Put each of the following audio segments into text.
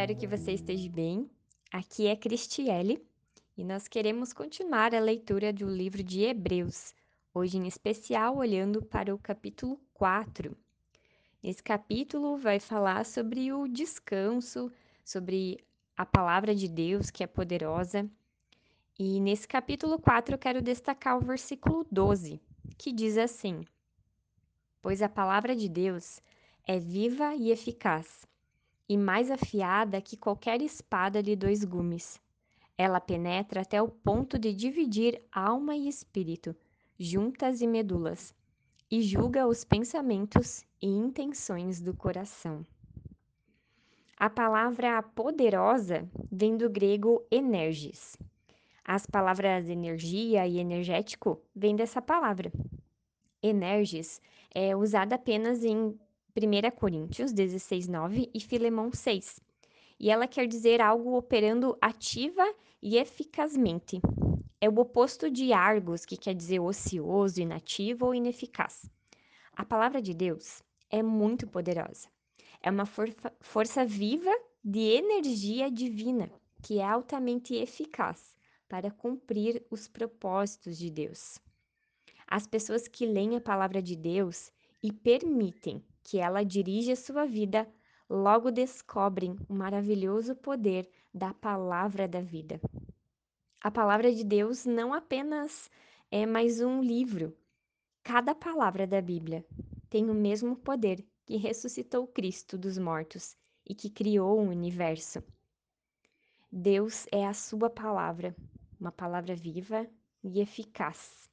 espero que você esteja bem. Aqui é Cristiele e nós queremos continuar a leitura do livro de Hebreus, hoje em especial olhando para o capítulo 4. Esse capítulo vai falar sobre o descanso, sobre a palavra de Deus que é poderosa. E nesse capítulo 4 eu quero destacar o versículo 12, que diz assim: Pois a palavra de Deus é viva e eficaz e mais afiada que qualquer espada de dois gumes. Ela penetra até o ponto de dividir alma e espírito, juntas e medulas, e julga os pensamentos e intenções do coração. A palavra poderosa vem do grego energis. As palavras energia e energético vêm dessa palavra. Energis é usada apenas em 1 Coríntios 16, 9 e Filemão 6. E ela quer dizer algo operando ativa e eficazmente. É o oposto de argos, que quer dizer ocioso, inativo ou ineficaz. A palavra de Deus é muito poderosa. É uma for força viva de energia divina, que é altamente eficaz para cumprir os propósitos de Deus. As pessoas que leem a palavra de Deus e permitem que ela dirige a sua vida, logo descobrem o maravilhoso poder da palavra da vida. A palavra de Deus não apenas é mais um livro. Cada palavra da Bíblia tem o mesmo poder que ressuscitou Cristo dos mortos e que criou o universo. Deus é a sua palavra, uma palavra viva e eficaz.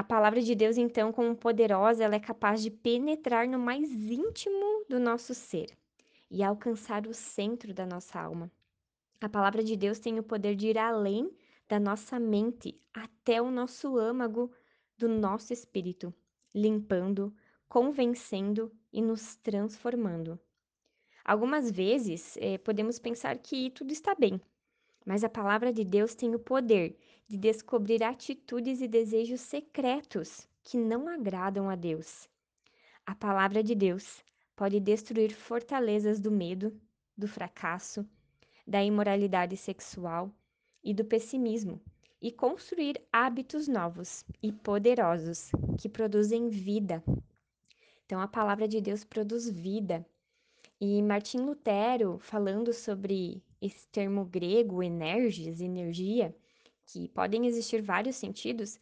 A palavra de Deus, então, como poderosa, ela é capaz de penetrar no mais íntimo do nosso ser e alcançar o centro da nossa alma. A palavra de Deus tem o poder de ir além da nossa mente até o nosso âmago do nosso espírito, limpando, convencendo e nos transformando. Algumas vezes eh, podemos pensar que tudo está bem, mas a palavra de Deus tem o poder de descobrir atitudes e desejos secretos que não agradam a Deus. A palavra de Deus pode destruir fortalezas do medo, do fracasso, da imoralidade sexual e do pessimismo e construir hábitos novos e poderosos que produzem vida. Então, a palavra de Deus produz vida. E Martim Lutero, falando sobre esse termo grego, energis, energia, que podem existir vários sentidos,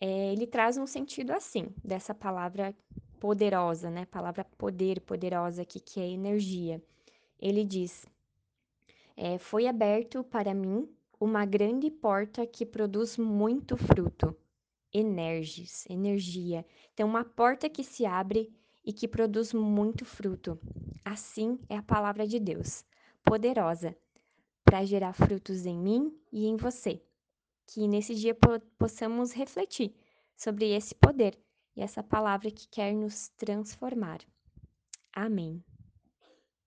é, ele traz um sentido assim, dessa palavra poderosa, né? Palavra poder, poderosa aqui, que é energia. Ele diz: é, Foi aberto para mim uma grande porta que produz muito fruto. Energis, energia. Então, uma porta que se abre e que produz muito fruto. Assim é a palavra de Deus, poderosa, para gerar frutos em mim e em você que nesse dia possamos refletir sobre esse poder e essa palavra que quer nos transformar. Amém.